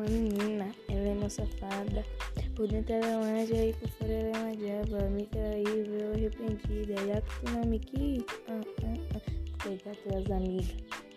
uma menina, ela é uma safada. Por dentro ela é um anjo e por fora ela é uma diaba. Me traiu, eu arrependida. Já é que tu não me quis, ah, ah, ah. Coitada tuas amigas.